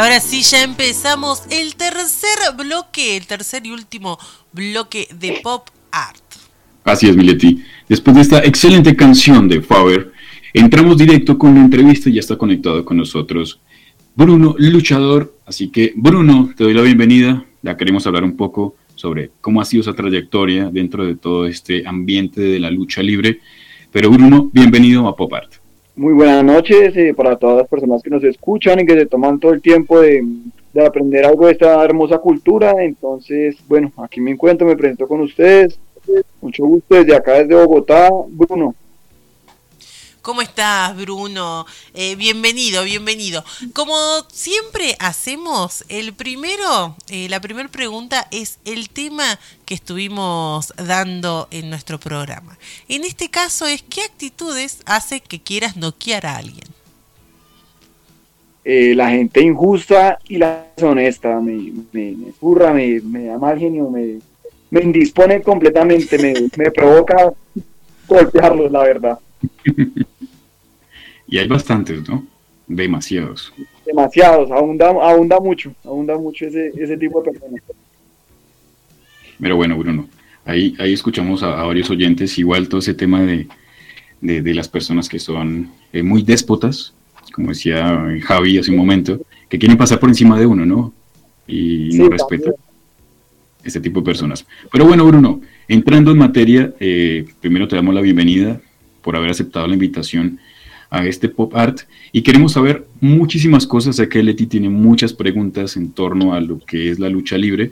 Ahora sí, ya empezamos el tercer bloque, el tercer y último bloque de Pop Art. Así es, Mileti. Después de esta excelente canción de Faber, entramos directo con la entrevista y ya está conectado con nosotros Bruno Luchador. Así que, Bruno, te doy la bienvenida. Ya queremos hablar un poco sobre cómo ha sido esa trayectoria dentro de todo este ambiente de la lucha libre. Pero, Bruno, bienvenido a Pop Art. Muy buenas noches eh, para todas las personas que nos escuchan y que se toman todo el tiempo de, aprender algo de esta hermosa cultura. Entonces, bueno, aquí me encuentro, me presento con ustedes. Mucho gusto desde acá, desde Bogotá, Bruno. ¿Cómo estás, Bruno? Eh, bienvenido, bienvenido. Como siempre hacemos, el primero, eh, la primera pregunta es el tema que estuvimos dando en nuestro programa. En este caso es, ¿qué actitudes hace que quieras noquear a alguien? Eh, la gente injusta y la deshonesta me, me, me me, da mal genio, me, me indispone completamente, me, me provoca golpearlos, la verdad. y hay bastantes, ¿no? Demasiados. Demasiados, abunda, abunda mucho, abunda mucho ese, ese tipo de personas. Pero bueno, Bruno, ahí, ahí escuchamos a, varios oyentes, igual todo ese tema de, de, las personas que son eh, muy déspotas, como decía Javi hace un momento, que quieren pasar por encima de uno, ¿no? Y no respetan este tipo de personas. Pero bueno, Bruno, entrando en materia, eh, primero te damos la bienvenida por haber aceptado la invitación a este pop art y queremos saber muchísimas cosas. Sé que Leti tiene muchas preguntas en torno a lo que es la lucha libre,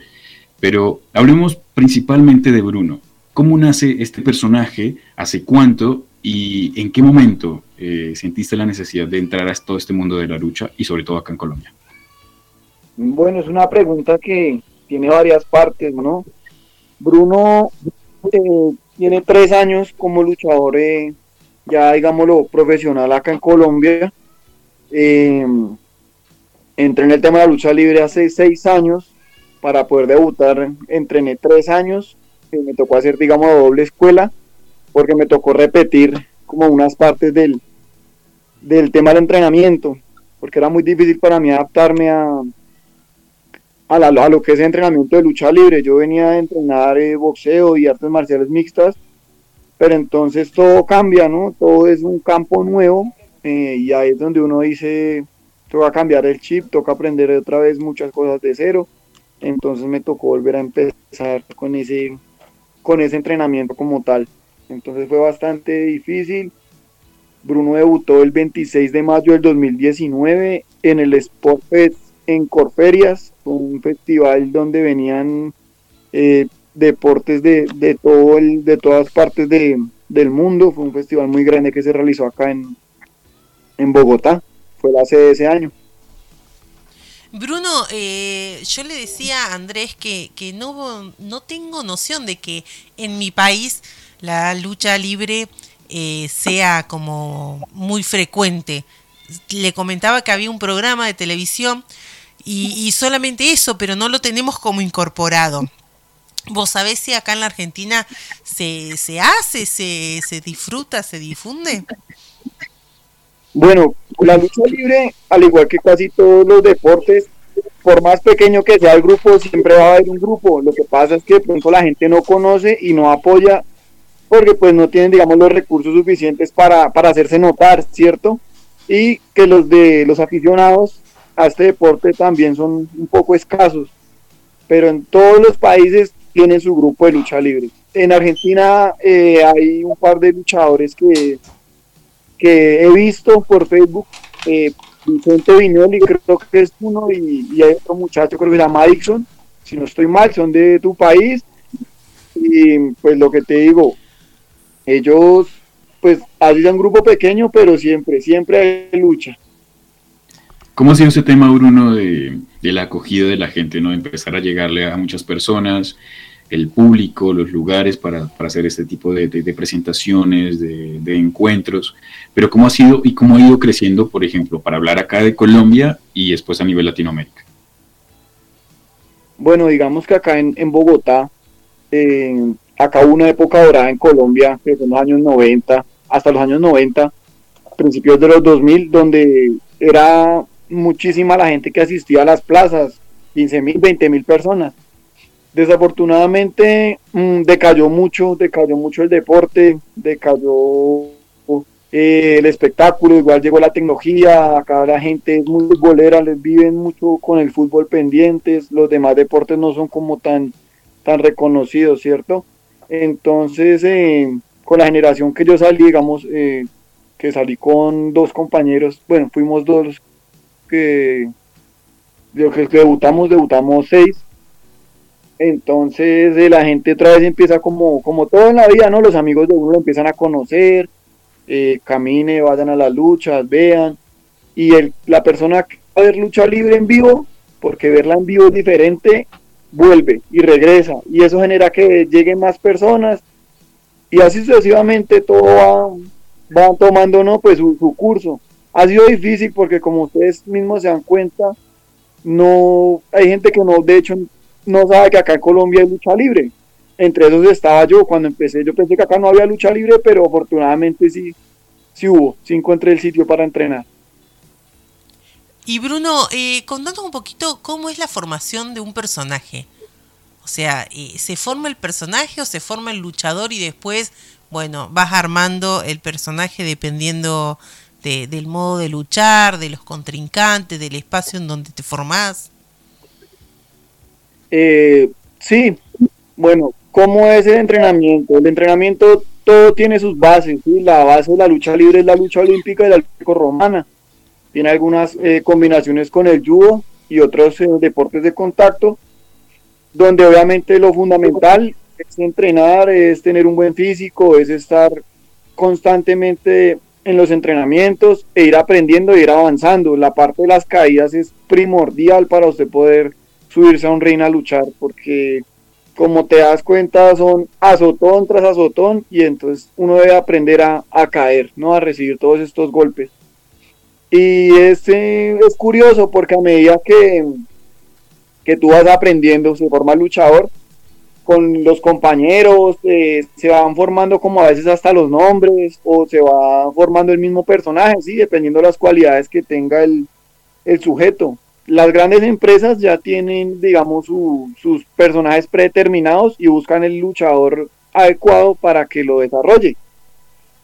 pero hablemos principalmente de Bruno. ¿Cómo nace este personaje? ¿Hace cuánto? ¿Y en qué momento eh, sentiste la necesidad de entrar a todo este mundo de la lucha y sobre todo acá en Colombia? Bueno, es una pregunta que tiene varias partes, ¿no? Bruno eh, tiene tres años como luchador, eh, ya digámoslo, profesional acá en Colombia. Eh, entré en el tema de la lucha libre hace seis años para poder debutar. Entrené tres años, me tocó hacer, digamos, doble escuela, porque me tocó repetir como unas partes del, del tema del entrenamiento, porque era muy difícil para mí adaptarme a, a, lo que es entrenamiento de lucha libre. Yo venía a entrenar eh, boxeo y artes marciales mixtas, pero entonces todo cambia, ¿no? Todo es un campo nuevo eh, y ahí es donde uno dice, toca cambiar el chip, toca aprender otra vez muchas cosas de cero. Entonces me tocó volver a empezar con ese, con ese entrenamiento como tal. Entonces fue bastante difícil. Bruno debutó el 26 de mayo del 2019 en el Sport Fest en Corferias, un festival donde venían eh, deportes de, de, todo el, de todas partes de, del mundo. Fue un festival muy grande que se realizó acá en, en Bogotá. Fue la ese año. Bruno, eh, yo le decía a Andrés que, que no, no tengo noción de que en mi país la lucha libre eh, sea como muy frecuente. Le comentaba que había un programa de televisión y, solamente eso, pero no lo tenemos como incorporado. ¿Vos sabés si acá en la Argentina se, se hace, se, se disfruta, se difunde? Bueno, la lucha libre, al igual que casi todos los deportes, por más pequeño que sea el grupo, siempre va a haber un grupo. Lo que pasa es que de pronto la gente no conoce y no apoya porque pues no tienen, digamos, los recursos suficientes para, para hacerse notar, ¿cierto? Y que los de los aficionados a este deporte también son un poco escasos, pero en todos los países tienen su grupo de lucha libre. En Argentina eh, hay un par de luchadores que, que he visto por Facebook, eh, Vicente Viñoli creo que es uno, y, hay otro muchacho creo que se llama Dixon, si no estoy mal, son de tu país, y pues lo que te digo, ellos pues así un grupo pequeño, pero siempre, siempre hay lucha. ¿Cómo ha sido ese tema, Bruno, de, de la acogida de la gente, ¿no? Empezar a llegarle a muchas personas, el público, los lugares para, para hacer este tipo de, presentaciones, de, encuentros, pero cómo ha sido y cómo ha ido creciendo, por ejemplo, para hablar acá de Colombia y después a nivel Latinoamérica. Bueno, digamos que acá en, Bogotá, eh, acá hubo una época dorada en Colombia, que en los años 90, hasta los años 90, principios de los 2000, donde era muchísima la gente que asistía a las plazas, 15 mil, 20 mil personas. Desafortunadamente mmm, decayó mucho, decayó mucho el deporte, decayó eh, el espectáculo, igual llegó la tecnología, acá la gente es muy futbolera, les viven mucho con el fútbol pendientes, los demás deportes no son como tan, tan reconocidos, ¿cierto? Entonces, eh, con la generación que yo salí, digamos, eh, que salí con dos compañeros, bueno, fuimos dos que, que debutamos, debutamos seis. Entonces eh, la gente otra vez empieza como, como todo en la vida, ¿no? Los amigos de uno lo empiezan a conocer, eh, camine, vayan a las luchas, vean. Y el, la persona que va a ver lucha libre en vivo, porque verla en vivo es diferente, vuelve y regresa. Y eso genera que lleguen más personas. Y así sucesivamente todo va, va tomando, ¿no? Pues su, su curso ha sido difícil porque como ustedes mismos se dan cuenta, no hay gente que no, de hecho, no sabe que acá en Colombia hay lucha libre. Entre esos estaba yo cuando empecé. Yo pensé que acá no había lucha libre, pero afortunadamente sí, sí hubo. Sí encontré el sitio para entrenar. Y Bruno, eh, contanos un poquito cómo es la formación de un personaje. O sea, eh, ¿se forma el personaje o se forma el luchador y después, bueno, vas armando el personaje dependiendo de, del modo de luchar, de los contrincantes, del espacio en donde te formás? Eh, sí, bueno, ¿cómo es el entrenamiento? El entrenamiento todo tiene sus bases, la base de la lucha libre es la lucha olímpica y la lucha romana. Tiene algunas eh, combinaciones con el judo y otros eh, deportes de contacto, donde obviamente lo fundamental es entrenar, es tener un buen físico, es estar constantemente en los entrenamientos e ir aprendiendo e ir avanzando. La parte de las caídas es primordial para usted poder subirse a un ring a luchar, porque como te das cuenta son azotón tras azotón y entonces uno debe aprender a, caer, ¿no? A recibir todos estos golpes. Y este es curioso porque a medida que, que tú vas aprendiendo, se forma luchador, con los compañeros, eh, se van formando como a veces hasta los nombres o se va formando el mismo personaje, sí, dependiendo de las cualidades que tenga el, el sujeto. Las grandes empresas ya tienen, digamos, su, sus personajes predeterminados y buscan el luchador adecuado para que lo desarrolle.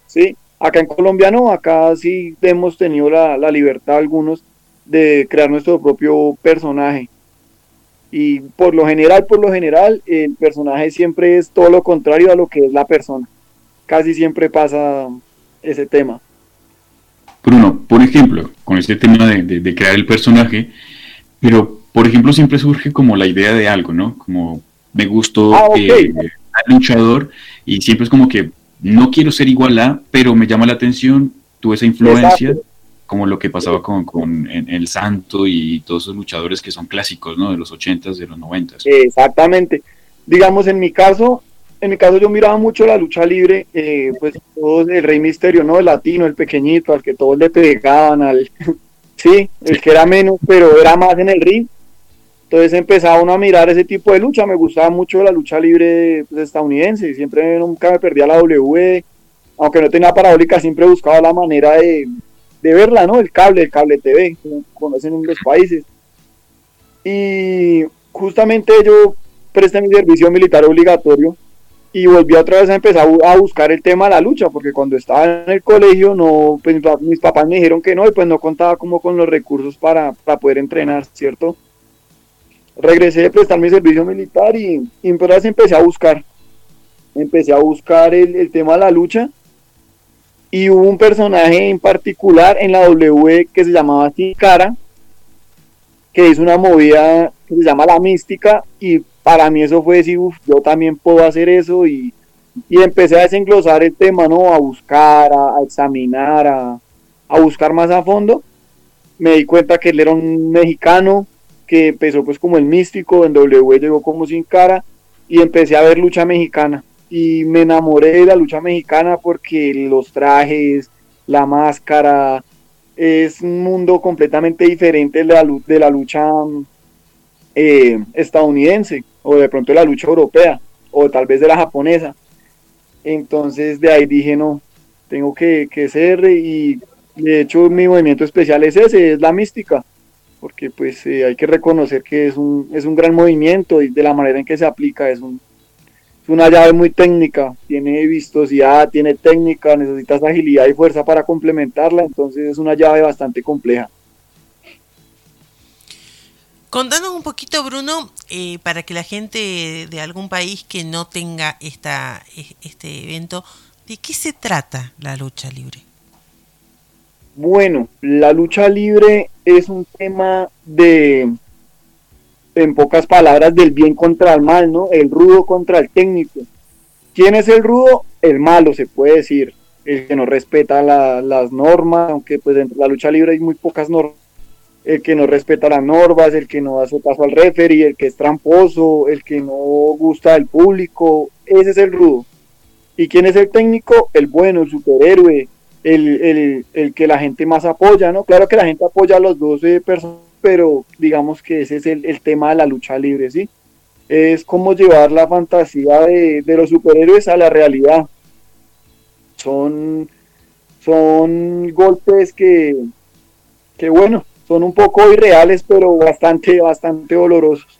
¿sí? Acá en Colombia no, acá sí hemos tenido la, la libertad algunos de crear nuestro propio personaje y por lo general, por lo general, el personaje siempre es todo lo contrario a lo que es la persona. Casi siempre pasa ese tema. Bruno, por ejemplo, con este tema de, de crear el personaje, pero por ejemplo siempre surge como la idea de algo, ¿no? Como me gustó ah, okay. eh, al luchador y siempre es como que no quiero ser igual a, pero me llama la atención, tuve esa influencia. Exacto como lo que pasaba con, con en El Santo y todos esos luchadores que son clásicos, ¿no? De los 80s, de los 90s. Exactamente. Digamos, en mi caso, en mi caso yo miraba mucho la lucha libre, eh, pues todo el Rey Misterio, ¿no? El latino, el pequeñito, al que todos le pegaban, al... sí, el que era menos, pero era más en el ring. Entonces empezaba uno a mirar ese tipo de lucha, me gustaba mucho la lucha libre pues, estadounidense, siempre nunca me perdía la W, aunque no tenía parabólica, siempre buscaba la manera de, de verla, ¿no? El cable, el cable TV, como conocen en los países. Y justamente yo presté mi servicio militar obligatorio y volví otra vez a empezar a buscar el tema de la lucha, porque cuando estaba en el colegio, no, pues mis papás me dijeron que no, y pues no contaba como con los recursos para, para poder entrenar, ¿cierto? Regresé a prestar mi servicio militar y, y entonces empecé a buscar, empecé a buscar el, el tema de la lucha y hubo un personaje en particular en la W que se llamaba Sin Cara, que hizo una movida que se llama La Mística, y para mí eso fue decir, uff, yo también puedo hacer eso, y, y empecé a desenglosar el tema, ¿no? A buscar, a, examinar, a, a, buscar más a fondo. Me di cuenta que él era un mexicano que empezó pues como el místico, en W llegó como sin cara y empecé a ver lucha mexicana. Y me enamoré de la lucha mexicana porque los trajes, la máscara, es un mundo completamente diferente de la, de la lucha eh, estadounidense o de pronto de la lucha europea o tal vez de la japonesa. Entonces de ahí dije, no, tengo que, ser y de hecho mi movimiento especial es ese, es la mística, porque pues eh, hay que reconocer que es un, es un gran movimiento y de la manera en que se aplica es, es una llave muy técnica, tiene vistosidad, tiene técnica, necesitas agilidad y fuerza para complementarla, entonces es una llave bastante compleja. Contanos un poquito, Bruno, eh, para que la gente de algún país que no tenga esta, este evento, ¿de qué se trata la lucha libre? Bueno, la lucha libre es un tema de, en pocas palabras, del bien contra el mal, ¿no? El rudo contra el técnico. ¿Quién es el rudo? El malo, se puede decir. El que no respeta las normas, aunque pues dentro de la lucha libre hay muy pocas normas el que no respeta las normas, el que no hace caso al referee, el que es tramposo, el que no gusta del público, ese es el rudo. ¿Y quién es el técnico? El bueno, el superhéroe, el, que la gente más apoya, ¿no? Claro que la gente apoya a los 12 personas, pero digamos que ese es el, tema de la lucha libre, ¿sí? Es como llevar la fantasía de, de los superhéroes a la realidad. Son, son golpes que, que bueno, son un poco irreales, pero bastante, bastante dolorosos.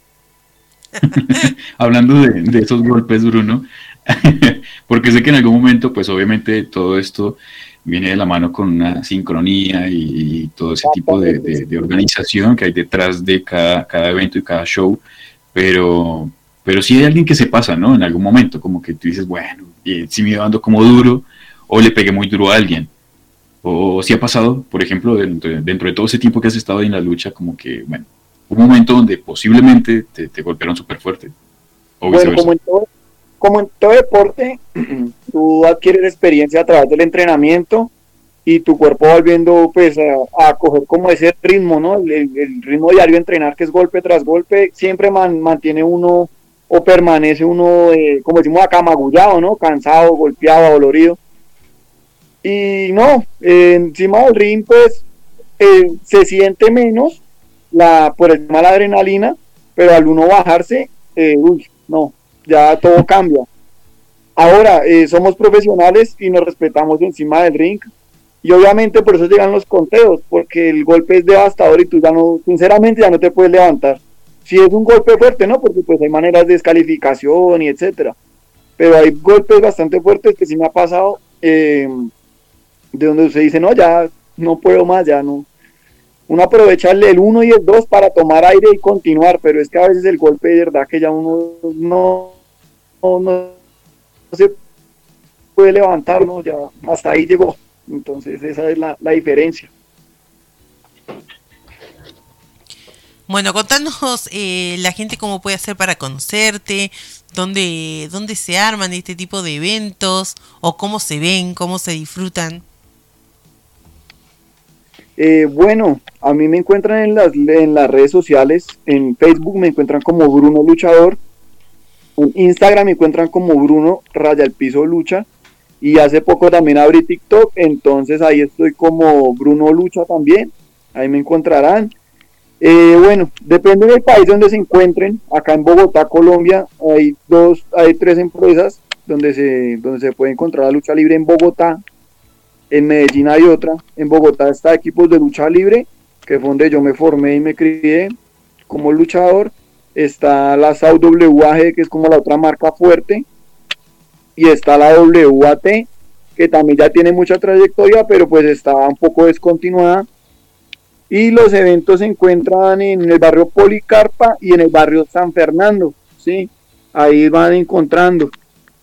Hablando de, esos golpes, Bruno, porque sé que en algún momento, pues obviamente todo esto viene de la mano con una sincronía y, todo ese tipo de, organización que hay detrás de cada, cada evento y cada show, pero, pero sí hay alguien que se pasa, ¿no? En algún momento, como que tú dices, bueno, si me dando como duro, o le pegué muy duro a alguien. O si ha pasado, por ejemplo, dentro, de todo ese tiempo que has estado en la lucha, como que, bueno, un momento donde posiblemente te, golpearon súper fuerte. bueno, como en, todo, como en todo deporte, tú adquieres experiencia a través del entrenamiento y tu cuerpo va volviendo pues a, coger como ese ritmo, ¿no? El, ritmo diario de entrenar que es golpe tras golpe, siempre mantiene uno o permanece uno, eh, como decimos acá, magullado, ¿no? Cansado, golpeado, dolorido. Y no, encima del ring pues eh, se siente menos la, por el tema de la adrenalina, pero al uno bajarse, eh, uy, no, ya todo cambia. Ahora, eh, somos profesionales y nos respetamos encima del ring. Y obviamente por eso llegan los conteos, porque el golpe es devastador y tú ya no, sinceramente ya no te puedes levantar. Si es un golpe fuerte, ¿no? Porque pues hay maneras de descalificación y etcétera. Pero hay golpes bastante fuertes que sí me ha pasado. Eh, de donde se dice, no, ya no puedo más, ya no. Uno aprovecha el 1 y el 2 para tomar aire y continuar, pero es que a veces el golpe de verdad que ya uno no, no, se puede levantar, ¿no? Ya hasta ahí llegó. Entonces esa es la, diferencia. Bueno, contanos eh, la gente cómo puede hacer para conocerte, dónde, dónde se arman este tipo de eventos o cómo se ven, cómo se disfrutan. Eh, bueno, a mí me encuentran en las, en las redes sociales, en Facebook me encuentran como Bruno Luchador, en Instagram me encuentran como Bruno Raya el Piso Lucha, y hace poco también abrí TikTok, entonces ahí estoy como Bruno Lucha también, ahí me encontrarán. Eh, bueno, depende del país donde se encuentren, acá en Bogotá, Colombia, hay dos, hay tres empresas donde se, donde se puede encontrar la lucha libre en Bogotá, en Medellín hay otra, en Bogotá está Equipos de Lucha Libre, que fue donde yo me formé y me crié como luchador. Está la SAU-WAG, que es como la otra marca fuerte. Y está la WAT, que también ya tiene mucha trayectoria, pero pues está un poco descontinuada. Y los eventos se encuentran en el barrio Policarpa y en el barrio San Fernando, ¿sí? Ahí van encontrando.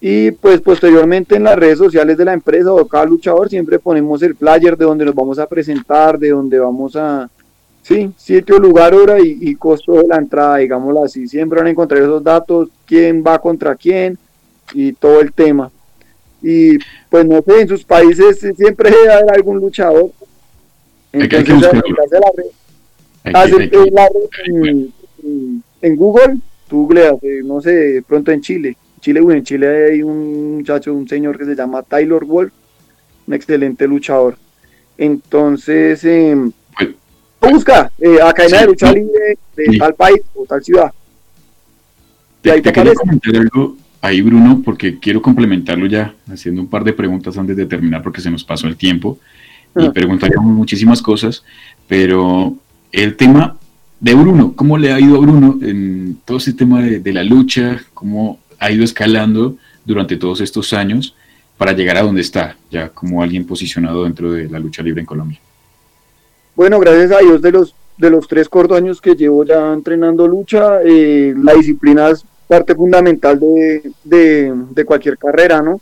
Y pues posteriormente en las redes sociales de la empresa o cada luchador siempre ponemos el flyer de donde nos vamos a presentar, de donde vamos a, sí, sitio, lugar, hora y, costo de la entrada, digámoslo así. Siempre van a encontrar esos datos, quién va contra quién y todo el tema. Y pues no sé, en sus países siempre debe haber algún luchador. Entonces, en, Google, tú googleas, no sé, pronto en Chile. Chile, bueno, en Chile hay un muchacho, un señor que se llama Taylor Wolf, un excelente luchador. Entonces, eh, busca eh, Academia de Lucha Libre de tal país o tal ciudad. Te, ahí te, comentar algo ahí, Bruno, porque quiero complementarlo ya, haciendo un par de preguntas antes de terminar, porque se nos pasó el tiempo. Y ah. preguntaríamos muchísimas cosas, pero el tema de Bruno, ¿cómo le ha ido a Bruno en todo ese tema de, de la lucha? ¿Cómo ha ido escalando durante todos estos años para llegar a donde está, ya como alguien posicionado dentro de la lucha libre en Colombia? Bueno, gracias a Dios de los de los tres cortos años que llevo ya entrenando lucha, eh, la disciplina es parte fundamental de, cualquier carrera, ¿no?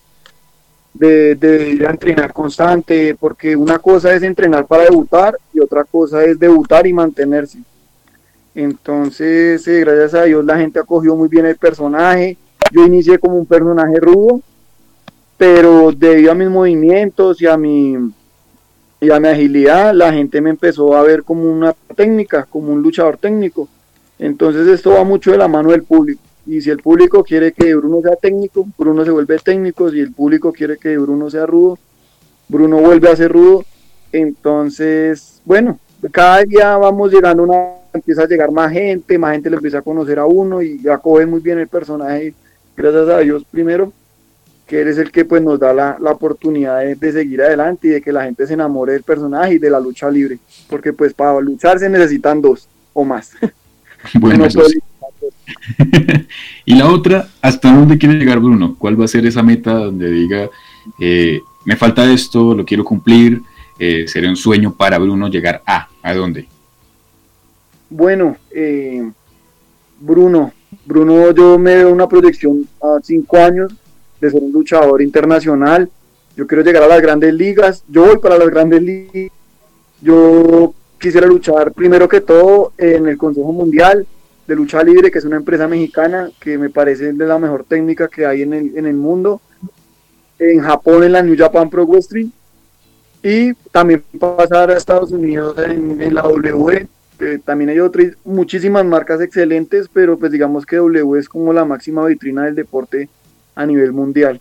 De, de, entrenar constante, porque una cosa es entrenar para debutar y otra cosa es debutar y mantenerse. Entonces, eh, gracias a Dios la gente acogió muy bien el personaje. Yo inicié como un personaje rudo, pero debido a mis movimientos y a mi y a mi agilidad, la gente me empezó a ver como una técnica, como un luchador técnico. Entonces esto va mucho de la mano del público. Y si el público quiere que Bruno sea técnico, Bruno se vuelve técnico. Si el público quiere que Bruno sea rudo, Bruno vuelve a ser rudo. Entonces, bueno, cada día vamos llegando una, empieza a llegar más gente, más gente le empieza a conocer a uno y acoge muy bien el personaje, gracias a Dios primero que eres el que pues nos da la, oportunidad de, seguir adelante y de que la gente se enamore del personaje y de la lucha libre, porque pues para luchar se necesitan dos o más. Bueno, y la otra, ¿hasta dónde quiere llegar Bruno? ¿Cuál va a ser esa meta donde diga, eh, me falta esto, lo quiero cumplir, eh, sería un sueño para Bruno llegar a, ¿a dónde? Bueno, eh, Bruno, Bruno, yo me veo una proyección a cinco años de ser un luchador internacional. Yo quiero llegar a las grandes ligas. Yo voy para las grandes ligas. Yo quisiera luchar primero que todo en el Consejo Mundial de Lucha Libre, que es una empresa mexicana que me parece de la mejor técnica que hay en el, en el mundo. En Japón, en la New Japan Pro Wrestling. Y también pasar a Estados Unidos en, la W. también hay otras, muchísimas marcas excelentes, pero pues digamos que W es como la máxima vitrina del deporte a nivel mundial.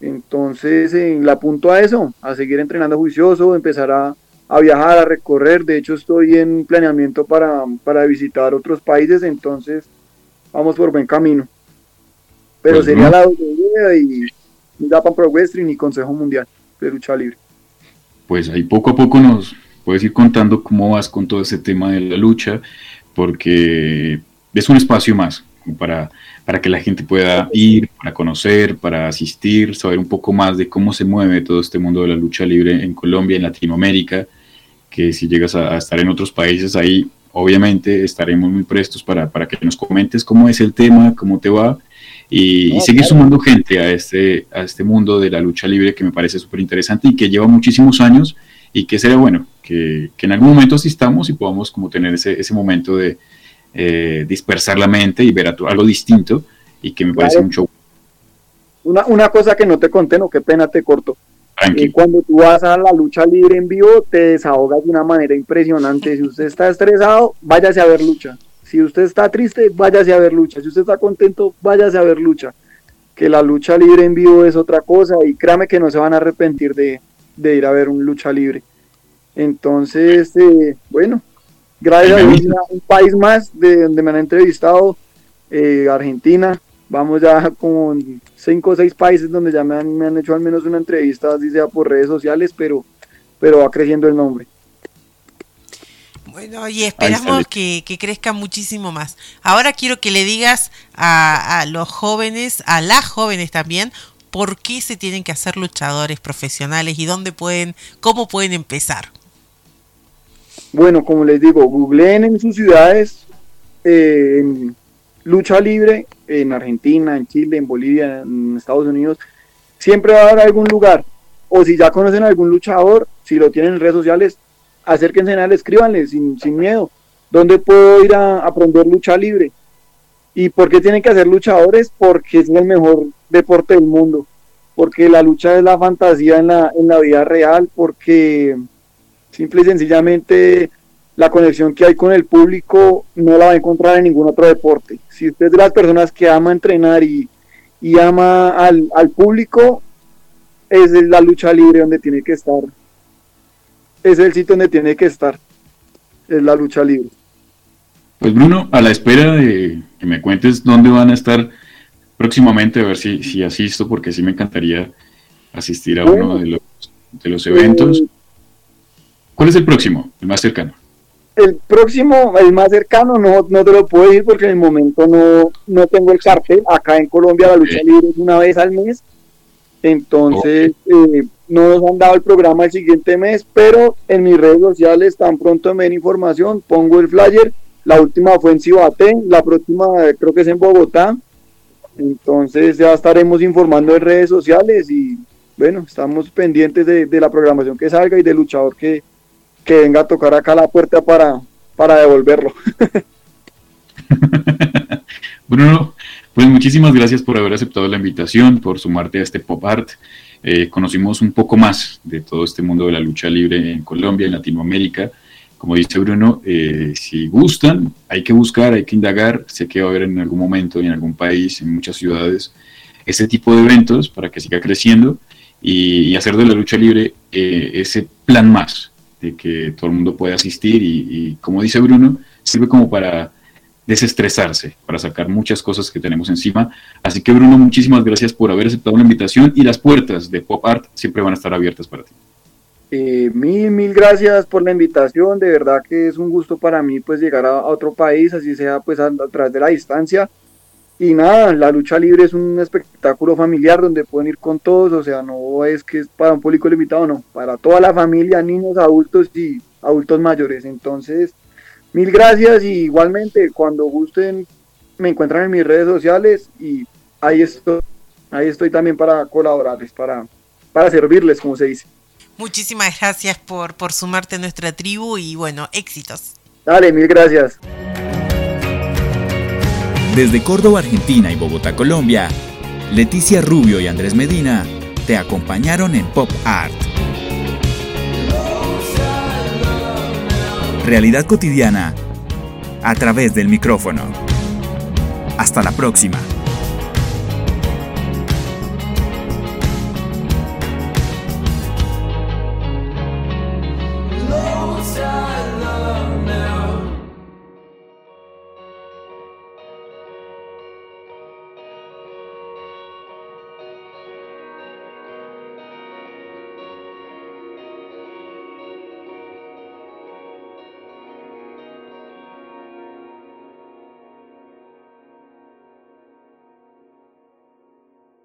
Entonces, eh, la apunto a eso, a seguir entrenando juicioso, empezar a, viajar, a recorrer. De hecho, estoy en planeamiento para, visitar otros países, entonces vamos por buen camino. Pero pues sería la WWE y Japan Pro Wrestling y Consejo Mundial de Lucha Libre. Pues ahí poco a poco nos puedes ir contando cómo vas con todo ese tema de la lucha, porque es un espacio más para para que la gente pueda ir, para conocer, para asistir, saber un poco más de cómo se mueve todo este mundo de la lucha libre en Colombia, en Latinoamérica, que si llegas a, estar en otros países ahí, obviamente estaremos muy prestos para, para, que nos comentes cómo es el tema, cómo te va y, seguir sumando gente a este, a este mundo de la lucha libre que me parece súper interesante y que lleva muchísimos años y que sería bueno que, que en algún momento asistamos y podamos como tener ese, ese momento de, eh, dispersar la mente y ver algo distinto y que me parece un show. Una, una cosa que no te conté, no, qué pena te corto. Eh, cuando tú vas a la lucha libre en vivo, te desahogas de una manera impresionante. Si usted está estresado, váyase a ver lucha. Si usted está triste, váyase a ver lucha. Si usted está contento, váyase a ver lucha. Que la lucha libre en vivo es otra cosa y créame que no se van a arrepentir de, de ir a ver un lucha libre. Entonces, eh, bueno, Gracias a un país más de donde me han entrevistado, eh, Argentina. Vamos ya con cinco o seis países donde ya me han, me han hecho al menos una entrevista, así sea por redes sociales, pero, pero va creciendo el nombre. Bueno, y esperamos que, crezca muchísimo más. Ahora quiero que le digas a, a, los jóvenes, a las jóvenes también, por qué se tienen que hacer luchadores profesionales y dónde pueden, cómo pueden empezar. Bueno, como les digo, googleen en sus ciudades eh, lucha libre en Argentina, en Chile, en Bolivia, en Estados Unidos. Siempre va a haber algún lugar. O si ya conocen a algún luchador, si lo tienen en redes sociales, acérquense a él, escríbanle sin, sin miedo. ¿Dónde puedo ir a aprender lucha libre? ¿Y por qué tienen que hacer luchadores? Porque es el mejor deporte del mundo. porque la lucha es la fantasía en la, en la vida real, porque simple y sencillamente la conexión que hay con el público no la va a encontrar en ningún otro deporte. Si usted es de las personas que ama entrenar y, y ama al, al público, es la lucha libre donde tiene que estar. Es el sitio donde tiene que estar. Es la lucha libre. Pues Bruno, a la espera de que me cuentes dónde van a estar próximamente, a ver si, si asisto, porque sí me encantaría asistir a uno de los, de los eventos. Eh, ¿Cuál es el próximo, el más cercano? El próximo, el más cercano, no, no te lo puedo decir porque en el momento no, no tengo el cartel. Acá en Colombia la lucha libre es una vez al mes. Entonces, eh, no nos han dado el programa el siguiente mes, pero en mis redes sociales tan pronto me den información, pongo el flyer. La última fue en Cibaté, la próxima creo que es en Bogotá. Entonces ya estaremos informando en redes sociales y bueno, estamos pendientes de, la programación que salga y del luchador que, que venga a tocar acá la puerta para, para devolverlo. Bruno, pues muchísimas gracias por haber aceptado la invitación, por sumarte a este pop art. Eh, conocimos un poco más de todo este mundo de la lucha libre en Colombia, en Latinoamérica como dice Bruno, eh, si gustan, hay que buscar, hay que indagar. Sé que va a haber en algún momento, en algún país, en muchas ciudades, este tipo de eventos para que siga creciendo y, hacer de la lucha libre eh, ese plan más que todo el mundo pueda asistir y, como dice Bruno, sirve como para desestresarse, para sacar muchas cosas que tenemos encima. Así que Bruno, muchísimas gracias por haber aceptado la invitación y las puertas de Pop Art siempre van a estar abiertas para ti. Eh, mil, mil gracias por la invitación, de verdad que es un gusto para mí pues llegar a, otro país, así sea pues a, través de la distancia. Y nada, la lucha libre es un espectáculo familiar donde pueden ir con todos, o sea, no es que es para un público limitado, no, para toda la familia, niños, adultos y adultos mayores. Entonces, mil gracias y igualmente cuando gusten me encuentran en mis redes sociales y ahí estoy, ahí estoy también para colaborarles, para, para servirles, como se dice. Muchísimas gracias por, por sumarte a nuestra tribu y bueno, éxitos. Dale, mil gracias. Desde Córdoba, Argentina y Bogotá, Colombia, Leticia Rubio y Andrés Medina te acompañaron en Pop Art. Realidad cotidiana a través del micrófono. Hasta la próxima.